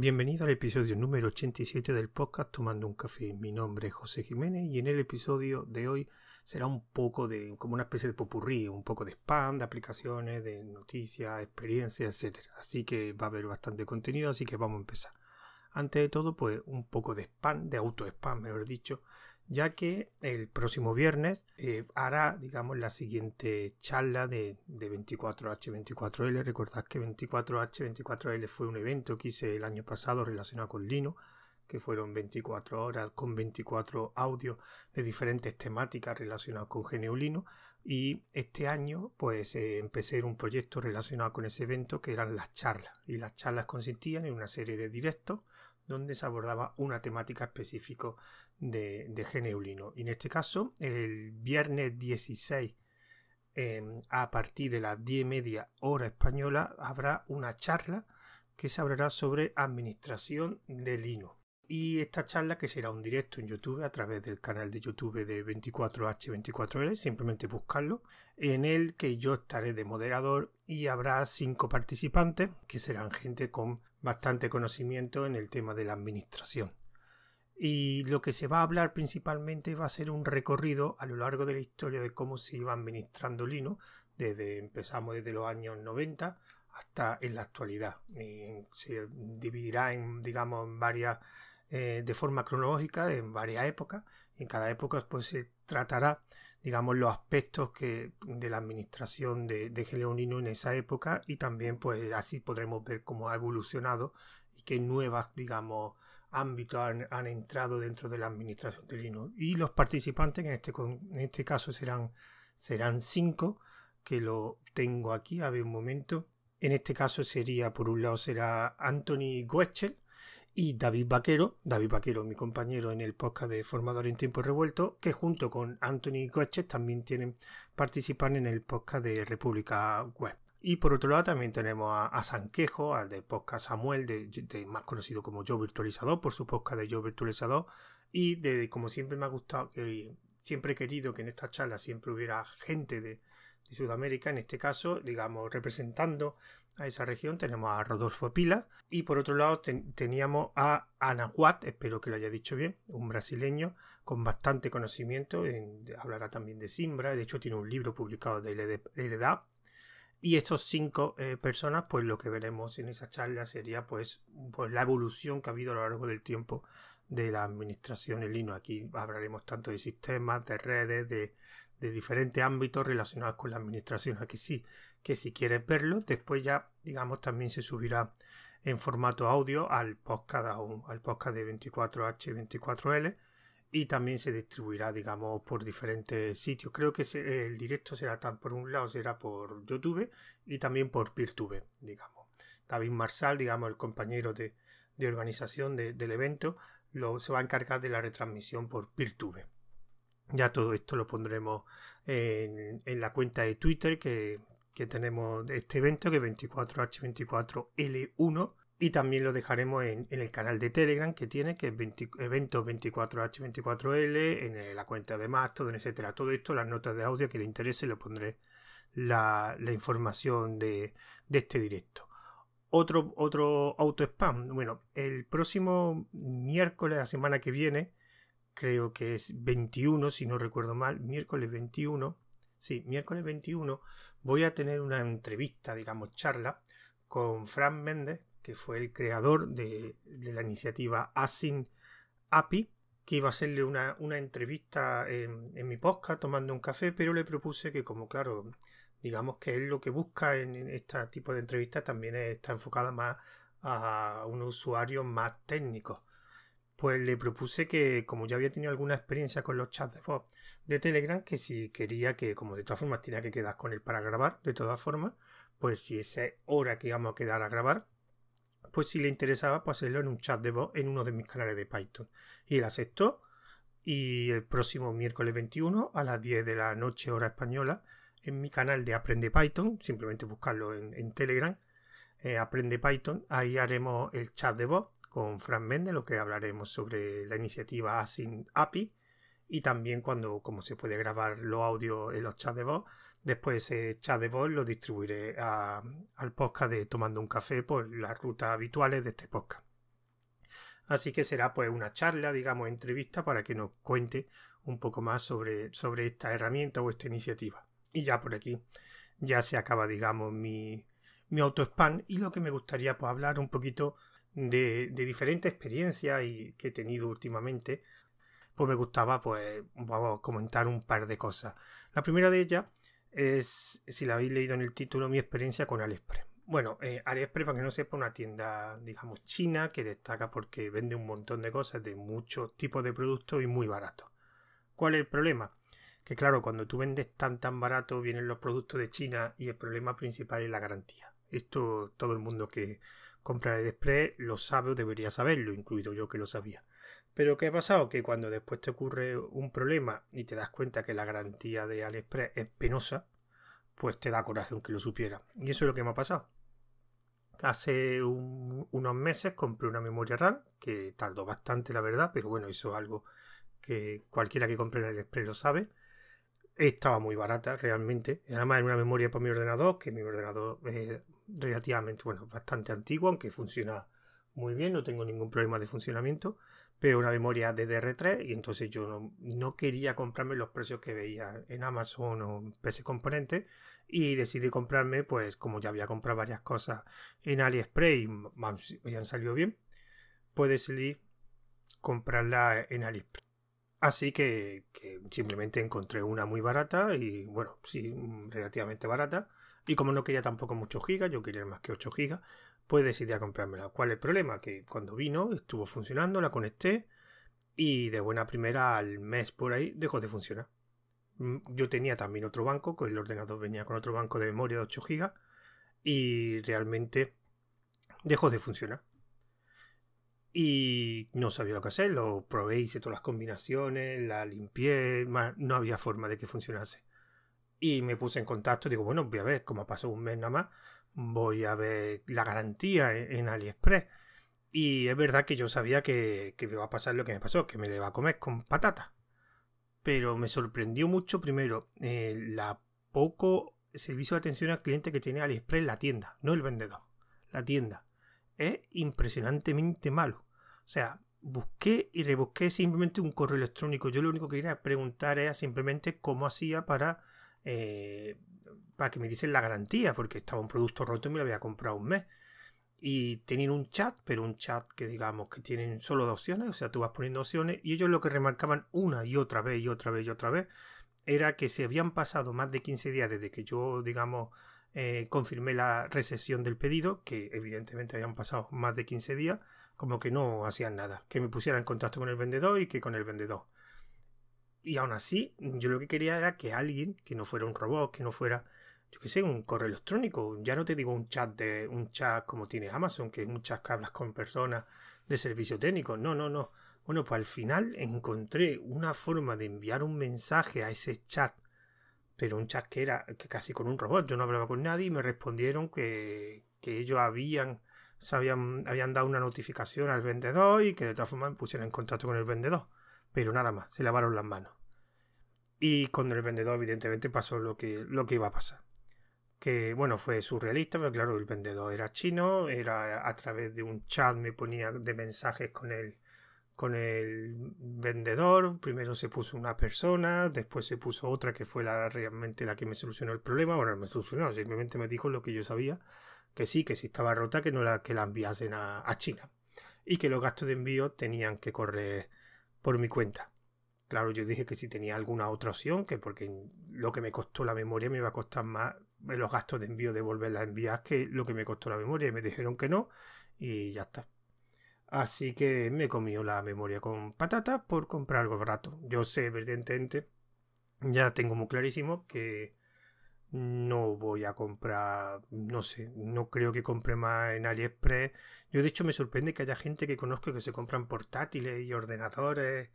Bienvenido al episodio número 87 del podcast Tomando un café. Mi nombre es José Jiménez y en el episodio de hoy será un poco de como una especie de popurrí, un poco de spam, de aplicaciones, de noticias, experiencias, etc. Así que va a haber bastante contenido, así que vamos a empezar. Antes de todo, pues un poco de spam, de auto spam, mejor dicho, ya que el próximo viernes eh, hará, digamos, la siguiente charla de, 24H24L. Recordad que 24H24L fue un evento que hice el año pasado relacionado con Linux, que fueron 24 horas con 24 audios de diferentes temáticas relacionadas con GNU Linux. Y este año, pues eh, empecé un proyecto relacionado con ese evento que eran las charlas. Y las charlas consistían en una serie de directos donde se abordaba una temática específica de, Geneulino. Y en este caso, el viernes 16 em, a partir de las 10 y media hora española habrá una charla que se hablará sobre administración de Linux. Y esta charla que será un directo en YouTube a través del canal de YouTube de 24H24L, simplemente buscarlo, en el que yo estaré de moderador y habrá cinco participantes que serán gente con bastante conocimiento en el tema de la administración. Y lo que se va a hablar principalmente va a ser un recorrido a lo largo de la historia de cómo se iba administrando Linux, desde empezamos desde los años 90 hasta en la actualidad. se dividirá en, digamos, en varias eh, de forma cronológica en varias épocas en cada época pues se tratará digamos los aspectos que de la administración de, de en esa época y también pues así podremos ver cómo ha evolucionado y qué nuevas digamos ámbitos han, entrado dentro de la administración de Linux. Y los participantes en este, en este caso serán serán cinco que lo tengo aquí a ver un momento. En este caso sería por un lado será Anthony Goetschel y David Vaquero, David Vaquero, mi compañero en el podcast de Formador en Tiempo Revuelto, que junto con Anthony Goetz también tienen participan en el podcast de República Web. Y por otro lado también tenemos a, Sanquejo, al de podcast Samuel, de, más conocido como Yo Virtualizador, por su podcast de Yo Virtualizador. Y de, como siempre me ha gustado, que siempre he querido que en esta charla siempre hubiera gente de, de Sudamérica, en este caso, digamos, representando a esa región, tenemos a Rodolfo Pilas y por otro lado teníamos a Anahuat, espero que lo haya dicho bien, un brasileño con bastante conocimiento, hablará también de Simbra, de hecho tiene un libro publicado de LDAP y esas cinco eh, personas, pues lo que veremos en esa charla sería pues, pues, la evolución que ha habido a lo largo del tiempo de la administración en Linux. Aquí hablaremos tanto de sistemas, de redes, de, de diferentes ámbitos relacionados con la administración. Aquí sí, que si quieres verlo, después ya, digamos, también se subirá en formato audio al podcast, al podcast de 24H24L y también se distribuirá, digamos, por diferentes sitios. Creo que el directo será por un lado será por YouTube y también por PeerTube, digamos. David Marsal, digamos, el compañero de, organización del evento, lo, se va a encargar de la retransmisión por PeerTube. Ya todo esto lo pondremos en, la cuenta de Twitter que, tenemos de este evento, que es 24H24L1. Y también lo dejaremos en, el canal de Telegram que tiene, que es evento 24H24L, en la cuenta de Mastodon, etcétera. Todo esto, las notas de audio que le interese, le pondré la, información de, de, este directo. Otro, otro auto spam. Bueno, el próximo miércoles, la semana que viene, creo que es 21, si no recuerdo mal, miércoles 21. Sí, miércoles 21 voy a tener una entrevista, digamos, charla con Fran Méndez, que fue el creador de, la iniciativa Async API, que iba a hacerle una, entrevista en, mi podcast tomando un café, pero le propuse que como claro, digamos que él lo que busca en, este tipo de entrevistas también está enfocada más a unos usuarios más técnicos pues le propuse que, como ya había tenido alguna experiencia con los chats de voz de Telegram, que si quería que, como de todas formas tenía que quedar con él para grabar, de todas formas, pues si esa hora que íbamos a quedar a grabar, pues si le interesaba, pues hacerlo en un chat de voz en uno de mis canales de Python. Y él aceptó, y el próximo miércoles 21 a las 10 de la noche hora española, en mi canal de Aprende Python, simplemente buscarlo en, Telegram, eh, Aprende Python, ahí haremos el chat de voz con Fran Méndez, lo que hablaremos sobre la iniciativa Async API y también cuando, como se puede grabar los audios en los chats de voz, después ese chat de voz lo distribuiré al podcast de Tomando un Café por las rutas habituales de este podcast. Así que será pues una charla, digamos, entrevista para que nos cuente un poco más sobre, sobre esta herramienta o esta iniciativa. Y ya por aquí ya se acaba, digamos, mi, mi auto-spam y lo que me gustaría pues hablar un poquito de, diferentes experiencias y que he tenido últimamente, pues me gustaba pues vamos a comentar un par de cosas. La primera de ellas es, si la habéis leído en el título, mi experiencia con AliExpress. Bueno, eh, AliExpress, para que no sepa, una tienda, digamos, china que destaca porque vende un montón de cosas de muchos tipos de productos y muy baratos. ¿Cuál es el problema? Que claro, cuando tú vendes tan tan barato vienen los productos de China y el problema principal es la garantía. Esto todo el mundo que compra AliExpress lo sabe o debería saberlo, incluido yo que lo sabía. Pero ¿qué ha pasado? Que cuando después te ocurre un problema y te das cuenta que la garantía de AliExpress es penosa, pues te da coraje aunque lo supiera. Y eso es lo que me ha pasado. Hace unos meses compré una memoria RAM, que tardó bastante la verdad, pero bueno, eso es algo que cualquiera que compre en AliExpress lo sabe. Estaba muy barata realmente. Además era una memoria para mi ordenador, que mi ordenador es relativamente, bueno, bastante antiguo, aunque funciona muy bien, no tengo ningún problema de funcionamiento, pero una memoria DDR3 y entonces yo no, no, quería comprarme los precios que veía en Amazon o en PC Componentes y decidí comprarme, pues como ya había comprado varias cosas en AliExpress y, han salido bien, pues decidí comprarla en AliExpress. Así que, simplemente encontré una muy barata y bueno, sí, relativamente barata. Y como no quería tampoco muchos gigas, yo quería más que 8 gigas, pues decidí a comprármela. ¿Cuál es el problema? Que cuando vino estuvo funcionando, la conecté y de buena primera al mes por ahí dejó de funcionar. Mm, yo tenía también otro banco, con el ordenador venía con otro banco de memoria de 8 GB y realmente dejó de funcionar. Y no sabía lo que hacer, lo probé, hice todas las combinaciones, la limpié, no había forma de que funcionase. Y me puse en contacto, digo, bueno, voy a ver, como ha pasado un mes nada más, voy a ver la garantía e-, en AliExpress. Y es verdad que yo sabía que, que me iba a pasar lo que me pasó, que me le iba a comer con patata pero me sorprendió mucho primero eh, la poco servicio de atención al cliente que tiene AliExpress la tienda, no el vendedor, la tienda. Es impresionantemente malo. O sea, busqué y rebusqué simplemente un correo electrónico. Yo lo único que quería preguntar era simplemente cómo hacía para, eh, para que me dicen la garantía, porque estaba un producto roto y me lo había comprado un mes y tenían un chat, pero un chat que digamos que tienen solo dos opciones, o sea, tú vas poniendo opciones y ellos lo que remarcaban una y otra vez y otra vez y otra vez era que si habían pasado más de 15 días desde que yo, digamos, eh, confirmé la recesión del pedido, que evidentemente habían pasado más de 15 días, como que no hacían nada, que me pusiera en contacto con el vendedor y que con el vendedor. Y aún así, yo lo que quería era que alguien, que no fuera un robot, que no fuera yo qué sé, un correo electrónico. Ya no te digo un chat de un chat como tiene Amazon, que es un chat que con personas de servicio técnico. No, no, no. Bueno, pues al final encontré una forma de enviar un mensaje a ese chat, pero un chat que era casi con un robot. Yo no hablaba con nadie y me respondieron que, que ellos habían, habían, habían dado una notificación al vendedor y que de todas formas me pusieron en contacto con el vendedor. Pero nada más, se lavaron las manos. Y con el vendedor, evidentemente, pasó lo que, lo que iba a pasar que bueno, fue surrealista, pero claro, el vendedor era chino, era a través de un chat me ponía de mensajes con el, con el vendedor, primero se puso una persona, después se puso otra que fue la, realmente la que me solucionó el problema, bueno, me solucionó, simplemente me dijo lo que yo sabía, que sí, que si estaba rota, que no era que la enviasen a, a China, y que los gastos de envío tenían que correr por mi cuenta. Claro, yo dije que si tenía alguna otra opción, que porque lo que me costó la memoria me iba a costar más los gastos de envío de volverla a enviar que lo que me costó la memoria y me dijeron que no y ya está. Así que me comió la memoria con patatas por comprar algo barato. Yo sé, evidentemente, ya tengo muy clarísimo que no voy a comprar, no sé, no creo que compre más en AliExpress. Yo de hecho me sorprende que haya gente que conozco que se compran portátiles y ordenadores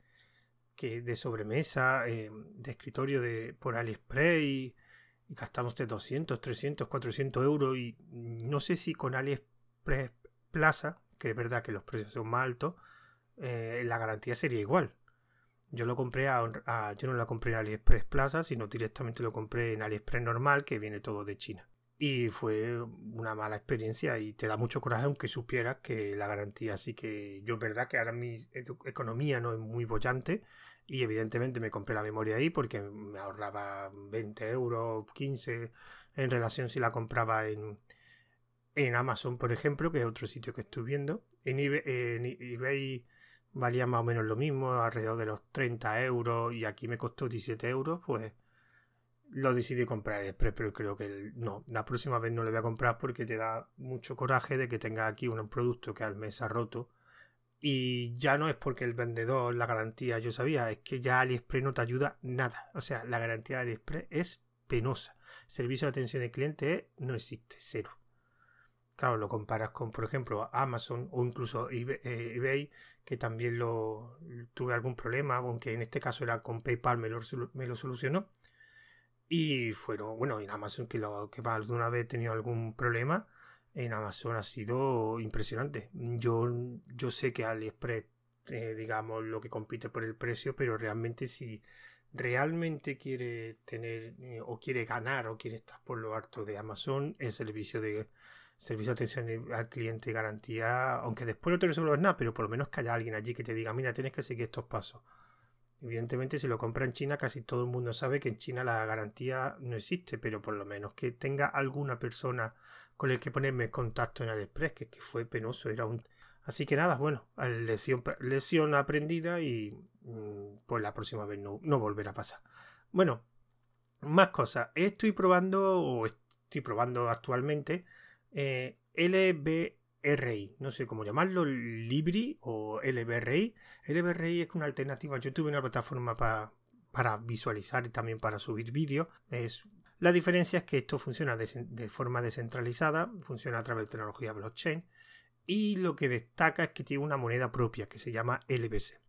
que de sobremesa, eh, de escritorio de, por AliExpress y y gastamos de 200, 300, 400 euros y no sé si con AliExpress Plaza, que es verdad que los precios son más altos, eh, la garantía sería igual. Yo lo compré a, yo no la compré en AliExpress Plaza, sino directamente lo compré en AliExpress normal, que viene todo de China. Y fue una mala experiencia y te da mucho coraje aunque supieras que la garantía. Así que yo, verdad que ahora mi economía no es muy bollante y evidentemente me compré la memoria ahí porque me ahorraba 20 euros, 15 en relación si la compraba en, en Amazon, por ejemplo, que es otro sitio que estoy viendo. En eBay, valía más o menos lo mismo, alrededor de los 30 euros y aquí me costó 17 euros, pues lo decidí comprar express, pero creo que no, la próxima vez no lo voy a comprar porque te da mucho coraje de que tenga aquí un producto que al mes ha roto y ya no es porque el vendedor, la garantía, yo sabía, es que ya AliExpress no te ayuda nada. O sea, la garantía de AliExpress es penosa. Servicio de atención al cliente no existe, cero. Claro, lo comparas con, por ejemplo, Amazon o incluso eh, eBay, que también lo tuve algún problema, aunque en este caso era con PayPal, me lo, solucionó. Y fueron, bueno, en Amazon que, lo, que alguna vez he tenido algún problema, en Amazon ha sido impresionante. Yo, yo sé que AliExpress, eh, digamos, lo que compite por el precio, pero realmente si realmente quiere tener eh, o quiere ganar o quiere estar por lo alto de Amazon, el servicio de servicio de atención al cliente garantía, aunque después no te resuelvas nada, pero por lo menos que haya alguien allí que te diga, mira, tienes que seguir estos pasos. Evidentemente, si lo compra en China, casi todo el mundo sabe que en China la garantía no existe, pero por lo menos que tenga alguna persona con el que ponerme contacto en AliExpress, que, que fue penoso, era un... Así que nada, bueno, lesión, lesión aprendida y mm, pues la próxima vez no, no volverá a pasar. Bueno, más cosas. Estoy probando, o estoy probando actualmente, eh, LBRI, no sé cómo llamarlo, Libri o LBRI. LBRI es una alternativa. Yo tuve una plataforma para visualizar y también para subir vídeos. Es la diferencia es que esto funciona de, forma descentralizada, funciona a través de tecnología blockchain y lo que destaca es que tiene una moneda propia que se llama LBC.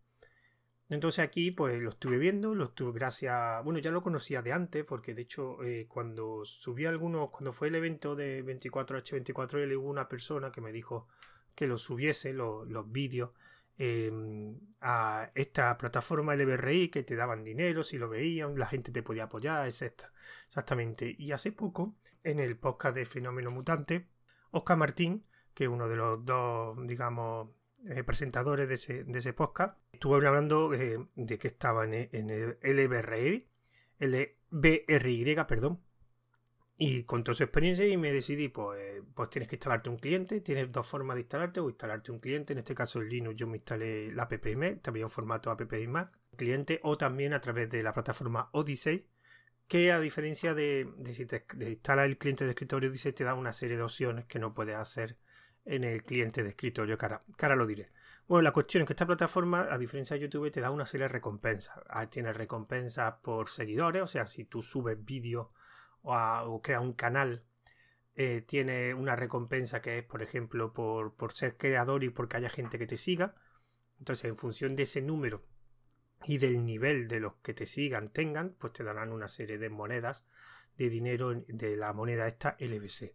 Entonces aquí pues lo estuve viendo, lo estuve gracias, bueno ya lo conocía de antes porque de hecho eh, cuando subí algunos, cuando fue el evento de 24H24L hubo una persona que me dijo que lo subiese los, vídeos em, a esta plataforma LBRI que te daban dinero si lo veían, la gente te podía apoyar, etc. Exactamente. Y hace poco, en el podcast de Fenómeno Mutante, Oscar Martín, que es uno de los dos, digamos, eh, presentadores de ese, de ese, podcast, estuvo hablando eh, de que estaba en, el LBRI, LBRY, perdón, y contó su experiencia y me decidí, pues, pues tienes que instalarte un cliente, tienes dos formas de instalarte, o instalarte un cliente, en este caso en Linux yo me instalé la app también formato app Mac, cliente, o también a través de la plataforma Odyssey, que a diferencia de, si te instalas el cliente de escritorio Odyssey te da una serie de opciones que no puedes hacer en el cliente de escritorio, cara, cara lo diré. Bueno, la cuestión es que esta plataforma, a diferencia de YouTube, te da una serie de recompensas. Ah, tiene recompensas por seguidores, o sea, si tú subes vídeos o, creas un canal, eh, tiene una recompensa que es, por ejemplo, por ser creador y porque haya gente que te siga. Entonces, en función de ese número y del nivel de los que te sigan tengan, pues te darán una serie de monedas de dinero de la moneda esta LBC.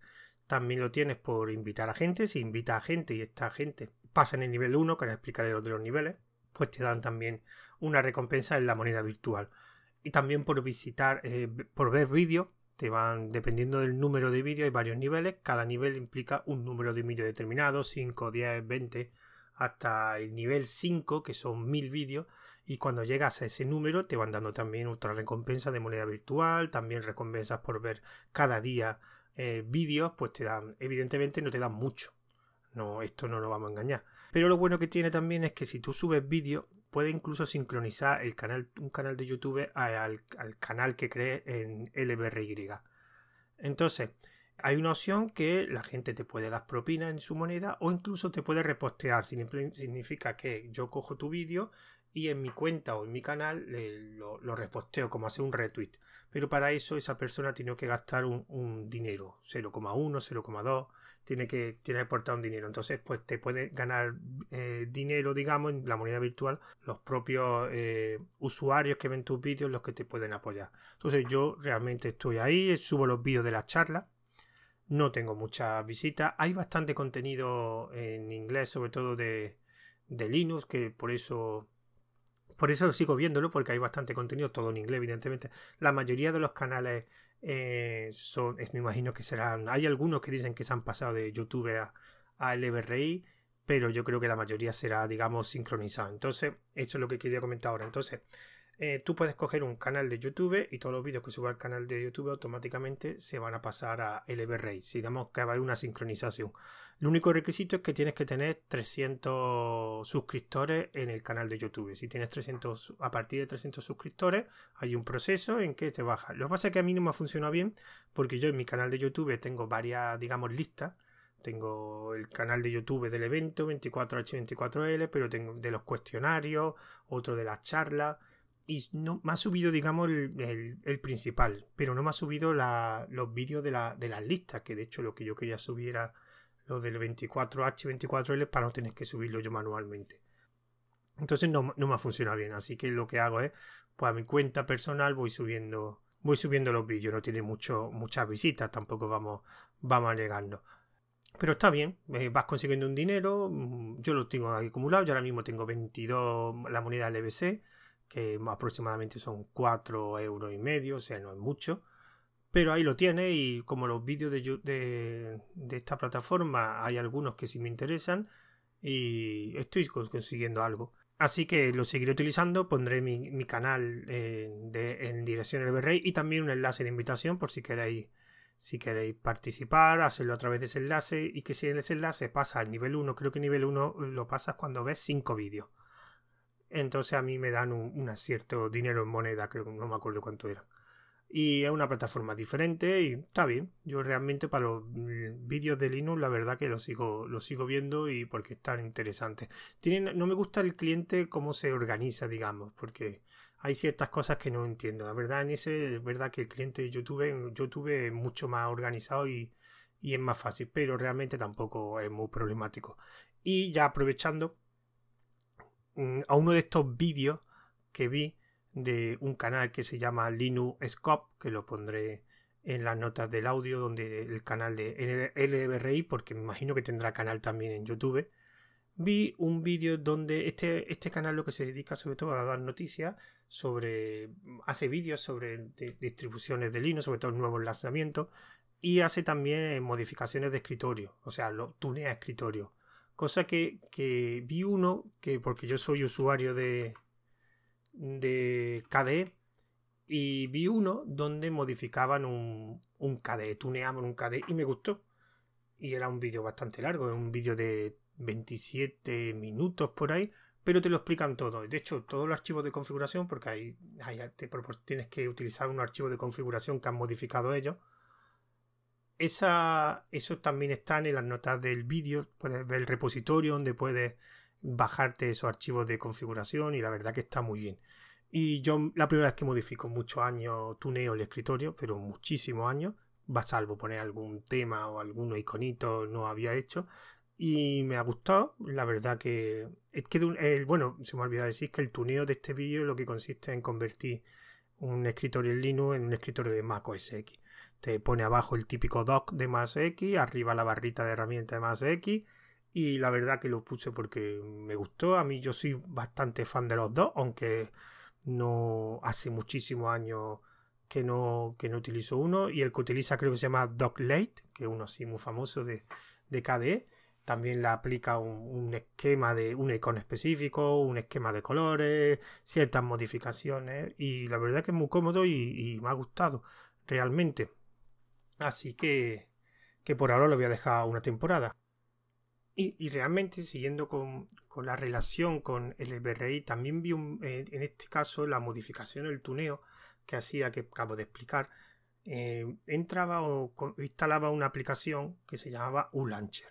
También lo tienes por invitar a gente. Si invita a gente y esta gente pasa en el nivel 1, que ahora explicaré los de los niveles, pues te dan también una recompensa en la moneda virtual. Y también por visitar, eh, por ver vídeos, te van, dependiendo del número de vídeos, hay varios niveles. Cada nivel implica un número de vídeos determinado, 5, 10, 20, hasta el nivel 5, que son 1000 vídeos. Y cuando llegas a ese número, te van dando también otra recompensa de moneda virtual, también recompensas por ver cada día eh, vídeos, pues te dan, evidentemente no te dan mucho. No, esto no lo vamos a engañar. Pero lo bueno que tiene también es que si tú subes vídeos, puede incluso sincronizar el canal, un canal de YouTube al, canal que cree en LBRY. Entonces, hay una opción que la gente te puede dar propina en su moneda o incluso te puede repostear. Significa que yo cojo tu vídeo y en mi cuenta o en mi canal lo, reposteo como hace un retweet. Pero para eso esa persona tiene que gastar un, dinero, 0,1, 0,2, tiene que, tiene que aportar un dinero. Entonces, pues te puede ganar eh, dinero, digamos, en la moneda virtual, los propios eh, usuarios que ven tus vídeos, los que te pueden apoyar. Entonces, yo realmente estoy ahí, subo los vídeos de las charlas. No tengo muchas visitas. Hay bastante contenido en inglés, sobre todo de, de Linux, que por eso por eso sigo viéndolo, porque hay bastante contenido, todo en inglés, evidentemente. La mayoría de los canales Eh, son, me imagino que serán. Hay algunos que dicen que se han pasado de YouTube a, a LBRI, pero yo creo que la mayoría será, digamos, sincronizado. Entonces, eso es lo que quería comentar ahora. Entonces, eh, tú puedes coger un canal de YouTube y todos los vídeos que suba al canal de YouTube automáticamente se van a pasar a LBRay. Si digamos que hay una sincronización. El único requisito es que tienes que tener 300 suscriptores en el canal de YouTube. Si tienes 300, a partir de 300 suscriptores, hay un proceso en que te baja. Lo que pasa es que a mí no me funciona bien porque yo en mi canal de YouTube tengo varias, digamos, listas. Tengo el canal de YouTube del evento 24H24L, pero tengo de los cuestionarios, otro de las charlas y no, me ha subido, digamos, el, principal, pero no me ha subido los vídeos de, la, de las listas, que de hecho lo que yo quería subir era lo del 24H, 24L para no tener que subirlo yo manualmente. Entonces no, me ha funcionado bien, así que lo que hago es, pues a mi cuenta personal voy subiendo, voy subiendo los vídeos, no tiene mucho, muchas visitas, tampoco vamos, vamos llegando. Pero está bien, eh, vas consiguiendo un dinero, mm, yo lo tengo acumulado, yo ahora mismo tengo 22 la moneda LBC, que aproximadamente son 4 euros y medio, o sea, no es mucho. Pero ahí lo tiene y como los vídeos de, de, esta plataforma hay algunos que sí me interesan y estoy consiguiendo algo. Así que lo seguiré utilizando, pondré mi, canal en dirección del Rey y también un enlace de invitación por si queréis, si queréis participar, hacerlo a través de ese enlace y que si ese enlace pasa al nivel 1, creo que nivel 1 lo pasas cuando ves 5 vídeos. Entonces a mí me dan un, cierto dinero en moneda, creo no me acuerdo cuánto era. Y es una plataforma diferente y está bien. Yo realmente para los mm, vídeos de Linux la verdad que los sigo, lo sigo viendo y porque están interesantes. Tienen, no me gusta el cliente cómo se organiza, digamos, porque hay ciertas cosas que no entiendo. La verdad en ese es verdad que el cliente de YouTube, YouTube es mucho más organizado y, y es más fácil, pero realmente tampoco es muy problemático. Y ya aprovechando, Mm, a uno de estos vídeos que vi de un canal que se llama Linux Scope, que lo pondré en las notas del audio, donde el canal de LBRI, porque me imagino que tendrá canal también en YouTube. Vi un vídeo donde este, este canal lo que se dedica sobre todo a dar noticias sobre. hace vídeos sobre distribuciones de Linux, sobre todo nuevos lanzamientos, y hace también modificaciones de escritorio, o sea, lo tunea escritorio. Cosa que, que vi uno, que porque yo soy usuario de, de KDE, y vi uno donde modificaban un, un KDE, tuneaban un KDE y me gustó. Y era un vídeo bastante largo, un vídeo de 27 minutos por ahí, pero te lo explican todo. De hecho, todos los archivos de configuración, porque ahí, tienes que utilizar un archivo de configuración que han modificado ellos, esa, eso también están en las notas del vídeo. Puedes ver el repositorio donde puedes bajarte esos archivos de configuración y la verdad que está muy bien. Y yo la primera vez que modifico muchos años tuneo el escritorio, pero muchísimos años, va salvo poner algún tema o algún iconito no había hecho. Y me ha gustado, la verdad que es que bueno, se me ha olvidado decir que el tuneo de este vídeo lo que consiste en convertir un escritorio en Linux en un escritorio de Mac OS X te pone abajo el típico dock de más X, arriba la barrita de herramienta de más X. Y la verdad que lo puse porque me gustó. A mí yo soy bastante fan de los dos, aunque no hace muchísimos años que no, que no utilizo uno. Y el que utiliza creo que se llama Late, que es uno así muy famoso de, de KDE. También le aplica un, esquema de un icono específico, un esquema de colores, ciertas modificaciones. Y la verdad que es muy cómodo y me ha gustado realmente. Así que, que por ahora lo voy a dejar una temporada. Y, realmente, siguiendo con, la relación con el BRI, también vi eh, en este caso la modificación, el tuneo que hacía, que acabo de explicar. Eh, entraba o instalaba una aplicación que se llamaba ULauncher.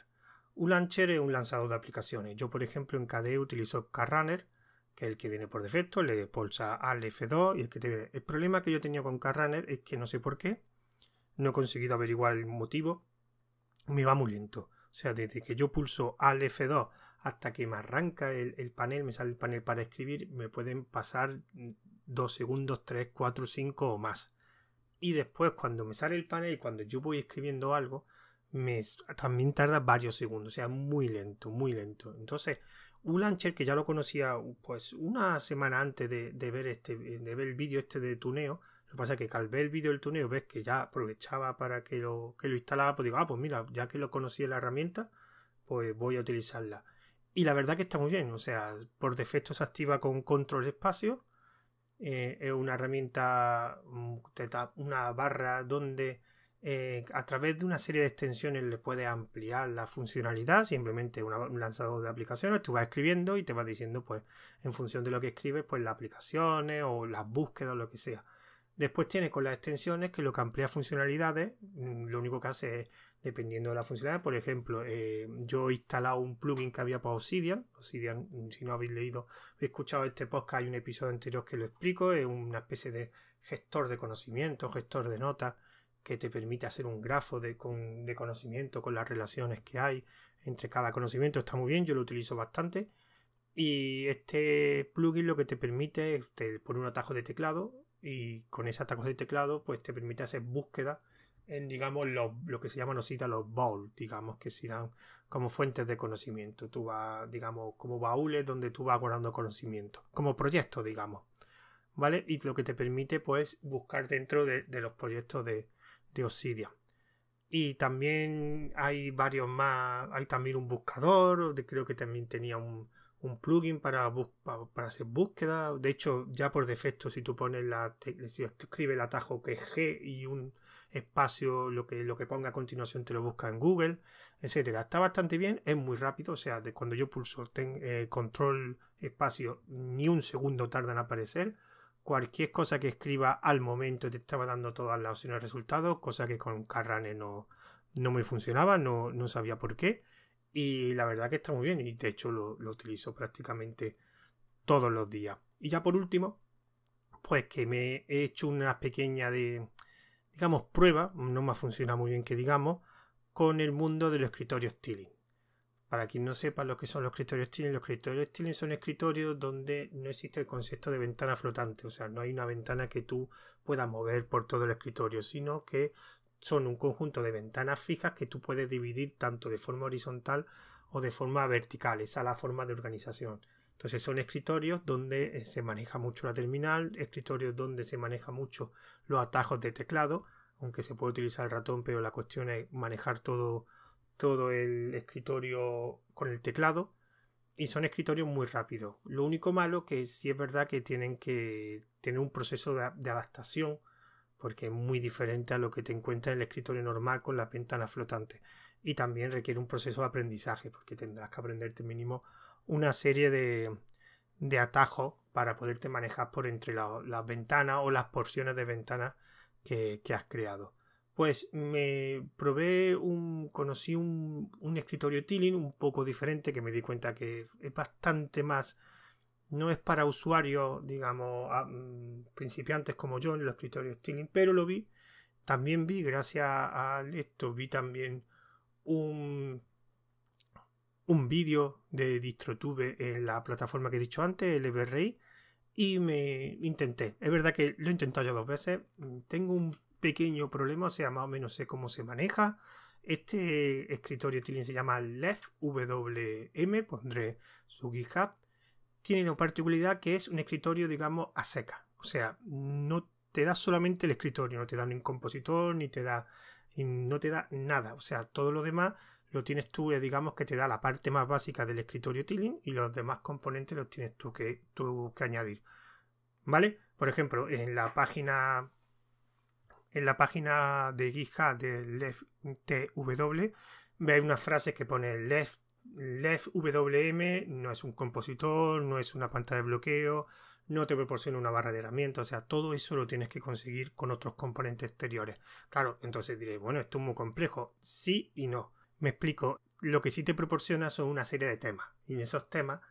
ULauncher es un lanzador de aplicaciones. Yo, por ejemplo, en KDE utilizo KRunner, que es el que viene por defecto, le pulsa al F2 y el que te viene. El problema que yo tenía con KRunner es que no sé por qué, no he conseguido averiguar el motivo, me va muy lento. O sea, desde que yo pulso al F2 hasta que me arranca el, panel, me sale el panel para escribir, me pueden pasar 2 segundos, 3, 4, 5 o más. Y después cuando me sale el panel, cuando yo voy escribiendo algo, me, también tarda varios segundos, o sea, muy lento, muy lento. Entonces, un launcher que ya lo conocía pues una semana antes de, ver este de ver el vídeo este de tuneo Lo que pasa es que al ver el vídeo del tuneo ves que ya aprovechaba para que lo, que lo instalaba, pues digo, ah, pues mira, ya que lo conocí la herramienta, pues voy a utilizarla. Y la verdad que está muy bien, o sea, por defecto se activa con control espacio. Eh, es una herramienta, mm, una barra donde eh, a través de una serie de extensiones le puedes ampliar la funcionalidad, simplemente un lanzador de aplicaciones, tú vas escribiendo y te vas diciendo, pues, en función de lo que escribes, pues las aplicaciones o las búsquedas lo que sea. Después tienes con las extensiones que lo que amplía funcionalidades, mm, lo único que hace es, dependiendo de la funcionalidad, por ejemplo, eh, yo he instalado un plugin que había para Obsidian. Obsidian, mm, si no habéis leído, he escuchado este podcast, hay un episodio anterior que lo explico, es una especie de gestor de conocimiento, gestor de notas, que te permite hacer un grafo de, conocimiento con las relaciones que hay entre cada conocimiento. Está muy bien, yo lo utilizo bastante. Y este plugin lo que te permite es te un atajo de teclado y con ese atajo de teclado pues te permite hacer búsqueda en digamos lo, que se llama cita los bowls, digamos que serán como fuentes de conocimiento. Tú vas, digamos, como baúles donde tú vas guardando conocimiento, como proyectos, digamos. ¿Vale? Y lo que te permite pues buscar dentro de los proyectos de, de. Y también hay varios más. Hay también un buscador. Creo que también tenía un, plugin para, para, hacer búsqueda. De hecho, ya por defecto, si tú pones la. Si escribe el atajo que es G y un espacio, lo que, lo que ponga a continuación te lo busca en Google, etcétera. Está bastante bien, es muy rápido. O sea, de cuando yo pulso ten, eh, control espacio, ni un segundo tarda en aparecer cualquier cosa que escriba al momento te estaba dando todas las opciones de resultados, cosa que con Carrane no, no me funcionaba, no, no, sabía por qué. Y la verdad que está muy bien y de hecho lo, utilizo prácticamente todos los días. Y ya por último, pues que me he hecho una pequeña de, digamos, prueba, no me ha funcionado muy bien que digamos, con el mundo del escritorio Stealing. Para quien no sepa lo que son los escritorios Stirling, los escritorios Stirling son escritorios donde no existe el concepto de ventana flotante, o sea, no hay una ventana que tú puedas mover por todo el escritorio, sino que son un conjunto de ventanas fijas que tú puedes dividir tanto de forma horizontal o de forma vertical, esa es la forma de organización. Entonces son escritorios donde eh, se maneja mucho la terminal, escritorios donde se maneja mucho los atajos de teclado, aunque se puede utilizar el ratón, pero la cuestión es manejar todo todo el escritorio con el teclado y son escritorios muy rápidos. Lo único malo que sí es verdad que tienen que tener un proceso de, adaptación porque es muy diferente a lo que te encuentras en el escritorio normal con la ventana flotante y también requiere un proceso de aprendizaje porque tendrás que aprenderte mínimo una serie de, de atajos para poderte manejar por entre las ventanas o las porciones de ventanas que has creado. Pues me probé un, conocí un, escritorio Tiling un poco diferente que me di cuenta que es bastante más, no es para usuarios, digamos, mm, principiantes como yo en los escritorios Tiling, pero lo vi, también vi, gracias a esto, vi también un, un vídeo de DistroTube en la plataforma que he dicho antes, el EverRay, y me intenté. Es verdad que lo he intentado ya dos veces. Tengo un pequeño problema, o sea, más o menos sé cómo se maneja. Este escritorio Tilling se llama LEFWM, pondré su GitHub. Tiene una particularidad que es un escritorio, digamos, a seca. O sea, no te da solamente el escritorio, no te da un compositor, ni te da, no te da nada. O sea, todo lo demás lo tienes tú, eh, digamos, que te da la parte más básica del escritorio Tilling y los demás componentes los tienes tú que, tú que añadir. ¿Vale? Por ejemplo, en la página en la página de GitHub de LeftTW veis una frase que pone Left, LeftWM no es un compositor, no es una pantalla de bloqueo, no te proporciona una barra de herramientas, o sea, todo eso lo tienes que conseguir con otros componentes exteriores. Claro, entonces diré, bueno, esto es muy complejo, sí y no. Me explico, lo que sí te proporciona son una serie de temas, y en esos temas,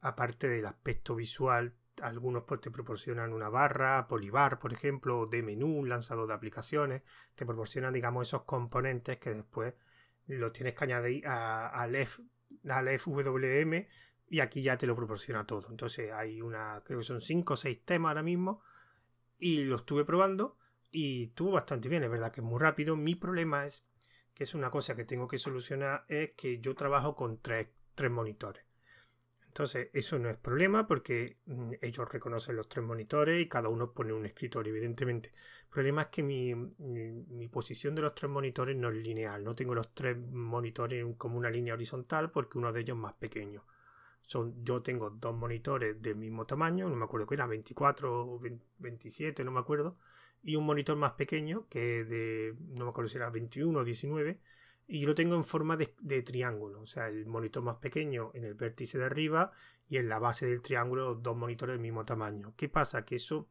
aparte del aspecto visual, algunos pues te proporcionan una barra, polibar, por ejemplo, de menú, lanzador de aplicaciones, te proporcionan, digamos, esos componentes que después los tienes que añadir al FWM y aquí ya te lo proporciona todo. Entonces hay una, creo que son 5 o 6 temas ahora mismo y lo estuve probando y estuvo bastante bien, es verdad que es muy rápido. Mi problema es que es una cosa que tengo que solucionar, es que yo trabajo con tres, tres monitores. Entonces, eso no es problema porque mm, ellos reconocen los tres monitores y cada uno pone un escritorio, evidentemente. El problema es que mi, posición de los tres monitores no es lineal. No tengo los tres monitores como una línea horizontal porque uno de ellos es más pequeño. Son, yo tengo dos monitores del mismo tamaño, no me acuerdo qué era, 24 o 27, no me acuerdo, y un monitor más pequeño que de, no me acuerdo si era 21 o 19, y lo tengo en forma de, triángulo, o sea, el monitor más pequeño en el vértice de arriba y en la base del triángulo dos monitores del mismo tamaño. ¿Qué pasa? Que eso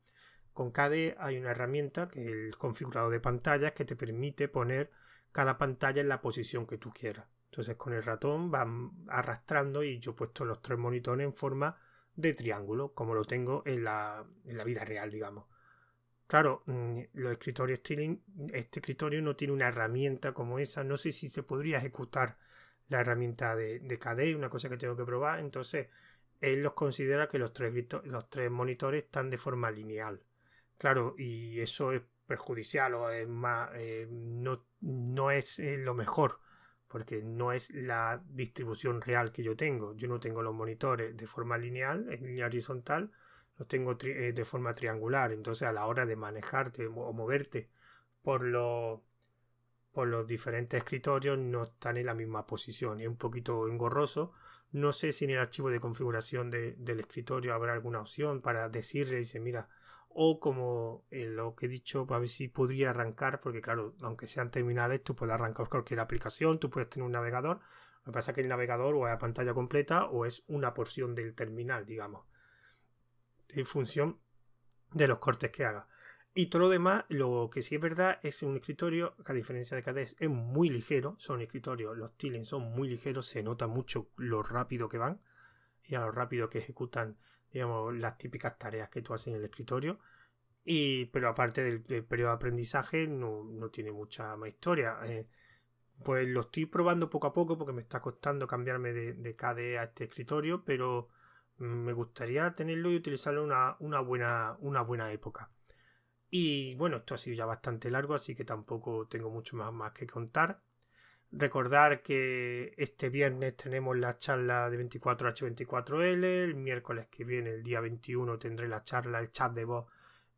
con KDE hay una herramienta que es el configurador de pantallas que te permite poner cada pantalla en la posición que tú quieras. Entonces con el ratón va arrastrando y yo he puesto los tres monitores en forma de triángulo, como lo tengo en la, en la vida real, digamos. Claro, mm, los escritorios Stirling, este escritorio no tiene una herramienta como esa. No sé si se podría ejecutar la herramienta de, de KDE, una cosa que tengo que probar. Entonces, él los considera que los tres, los tres monitores están de forma lineal. Claro, y eso es perjudicial o es más, eh, no, no es eh, lo mejor, porque no es la distribución real que yo tengo. Yo no tengo los monitores de forma lineal, en línea horizontal, los tengo eh, de forma triangular. Entonces a la hora de manejarte o moverte por los, por los diferentes escritorios no están en la misma posición. Es un poquito engorroso. No sé si en el archivo de configuración del escritorio habrá alguna opción para decirle, dice, mira, o como lo que he dicho, para ver si podría arrancar, porque claro, aunque sean terminales, tú puedes arrancar cualquier aplicación, tú puedes tener un navegador. Lo que pasa es que el navegador o es a pantalla completa o es una porción del terminal, digamos en función de los cortes que haga. Y todo lo demás, lo que sí es verdad, es un escritorio a diferencia de KDE, es muy ligero. Son escritorios, los Tilen son muy ligeros, se nota mucho lo rápido que van y a lo rápido que ejecutan, digamos, las típicas tareas que tú haces en el escritorio. Y, pero aparte del, periodo de aprendizaje, no, tiene mucha más historia. Eh, pues lo estoy probando poco a poco porque me está costando cambiarme de, de KDE a este escritorio, pero me gustaría tenerlo y utilizarlo una, una, buena, una buena época. Y bueno, esto ha sido ya bastante largo, así que tampoco tengo mucho más, más que contar. Recordar que este viernes tenemos la charla de 24H24L, el miércoles que viene, el día 21, tendré la charla, el chat de voz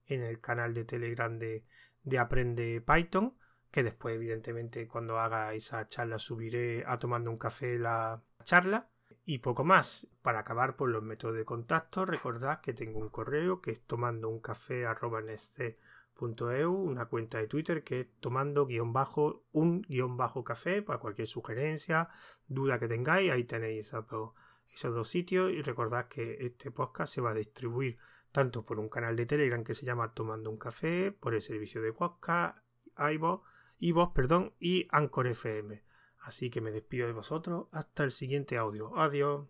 en el canal de Telegram de, de Aprende Python, que después evidentemente cuando haga esa charla subiré a tomando un café la charla. Y poco más. Para acabar por los métodos de contacto, recordad que tengo un correo que es tomando un café una cuenta de Twitter que es tomando guion bajo un guion bajo café para cualquier sugerencia, duda que tengáis, ahí tenéis esos dos, esos dos sitios y recordad que este podcast se va a distribuir tanto por un canal de Telegram que se llama Tomando un Café, por el servicio de podcast, iVoox, perdón, y Anchor FM. Así que me despido de vosotros hasta el siguiente audio. Adiós.